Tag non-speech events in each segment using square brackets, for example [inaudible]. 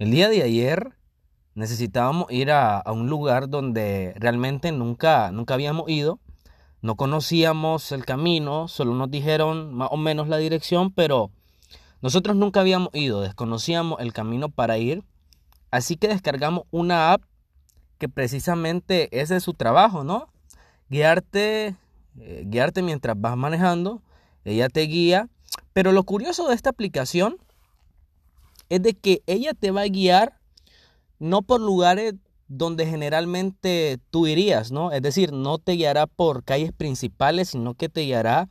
El día de ayer necesitábamos ir a, un lugar donde realmente nunca, nunca habíamos ido. No conocíamos el camino, solo nos dijeron más o menos la dirección, pero nosotros nunca habíamos ido, desconocíamos el camino para ir. Así que descargamos una app que precisamente ese es su trabajo, ¿no? Guiarte, eh, guiarte mientras vas manejando, ella te guía. Pero lo curioso de esta aplicación es de que ella te va a guiar no por lugares donde generalmente tú irías, ¿no? Es decir, no te guiará por calles principales, sino que te guiará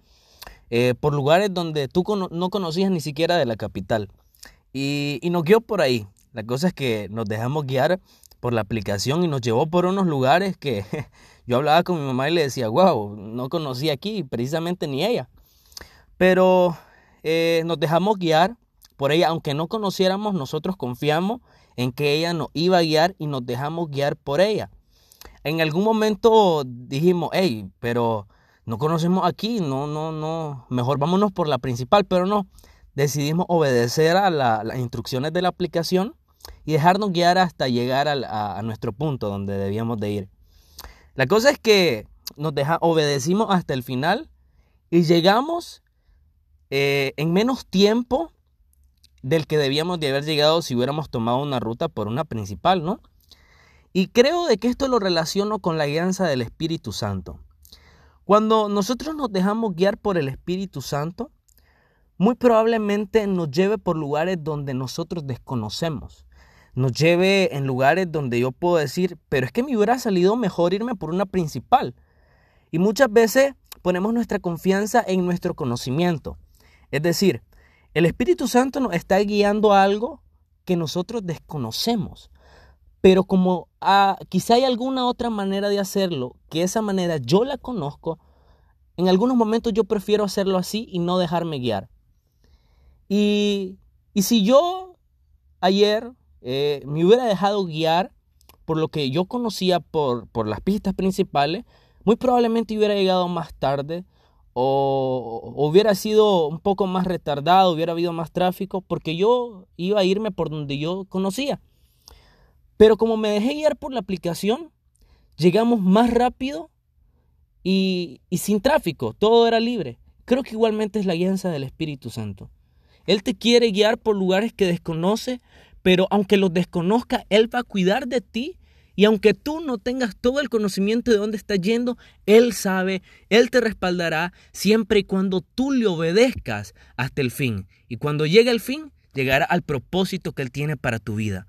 eh, por lugares donde tú no conocías ni siquiera de la capital. Y, nos guió por ahí. La cosa es que nos dejamos guiar por la aplicación y nos llevó por unos lugares que [laughs] yo hablaba con mi mamá y le decía, wow, no conocí aquí, precisamente ni ella. Pero eh, nos dejamos guiar por ella, aunque no conociéramos, nosotros confiamos en que ella nos iba a guiar y nos dejamos guiar por ella. En algún momento dijimos, hey, pero no conocemos aquí, no, no, no, mejor vámonos por la principal, pero no, decidimos obedecer a las instrucciones de la aplicación y dejarnos guiar hasta llegar a, nuestro punto donde debíamos de ir. La cosa es que nos deja, obedecimos hasta el final y llegamos eh, en menos tiempo del que debíamos de haber llegado si hubiéramos tomado una ruta por una principal, ¿no? Y creo de que esto lo relaciono con la guianza del Espíritu Santo. Cuando nosotros nos dejamos guiar por el Espíritu Santo, muy probablemente nos lleve por lugares donde nosotros desconocemos. Nos lleve en lugares donde yo puedo decir, pero es que me hubiera salido mejor irme por una principal. Y muchas veces ponemos nuestra confianza en nuestro conocimiento. Es decir, el Espíritu Santo nos está guiando algo que nosotros desconocemos. Pero como ah, quizá hay alguna otra manera de hacerlo, que esa manera yo la conozco, en algunos momentos yo prefiero hacerlo así y no dejarme guiar. Y, y si yo ayer eh, me hubiera dejado guiar por lo que yo conocía por, por las pistas principales, muy probablemente hubiera llegado más tarde o, hubiera sido un poco más retardado, hubiera habido más tráfico, porque yo iba a irme por donde yo conocía. Pero como me dejé guiar por la aplicación, llegamos más rápido y, sin tráfico, todo era libre. Creo que igualmente es la guianza del Espíritu Santo. Él te quiere guiar por lugares que desconoce, pero aunque los desconozca, Él va a cuidar de ti y aunque tú no tengas todo el conocimiento de dónde estás yendo, Él sabe, Él te respaldará siempre y cuando tú le obedezcas hasta el fin. Y cuando llegue el fin, llegará al propósito que Él tiene para tu vida.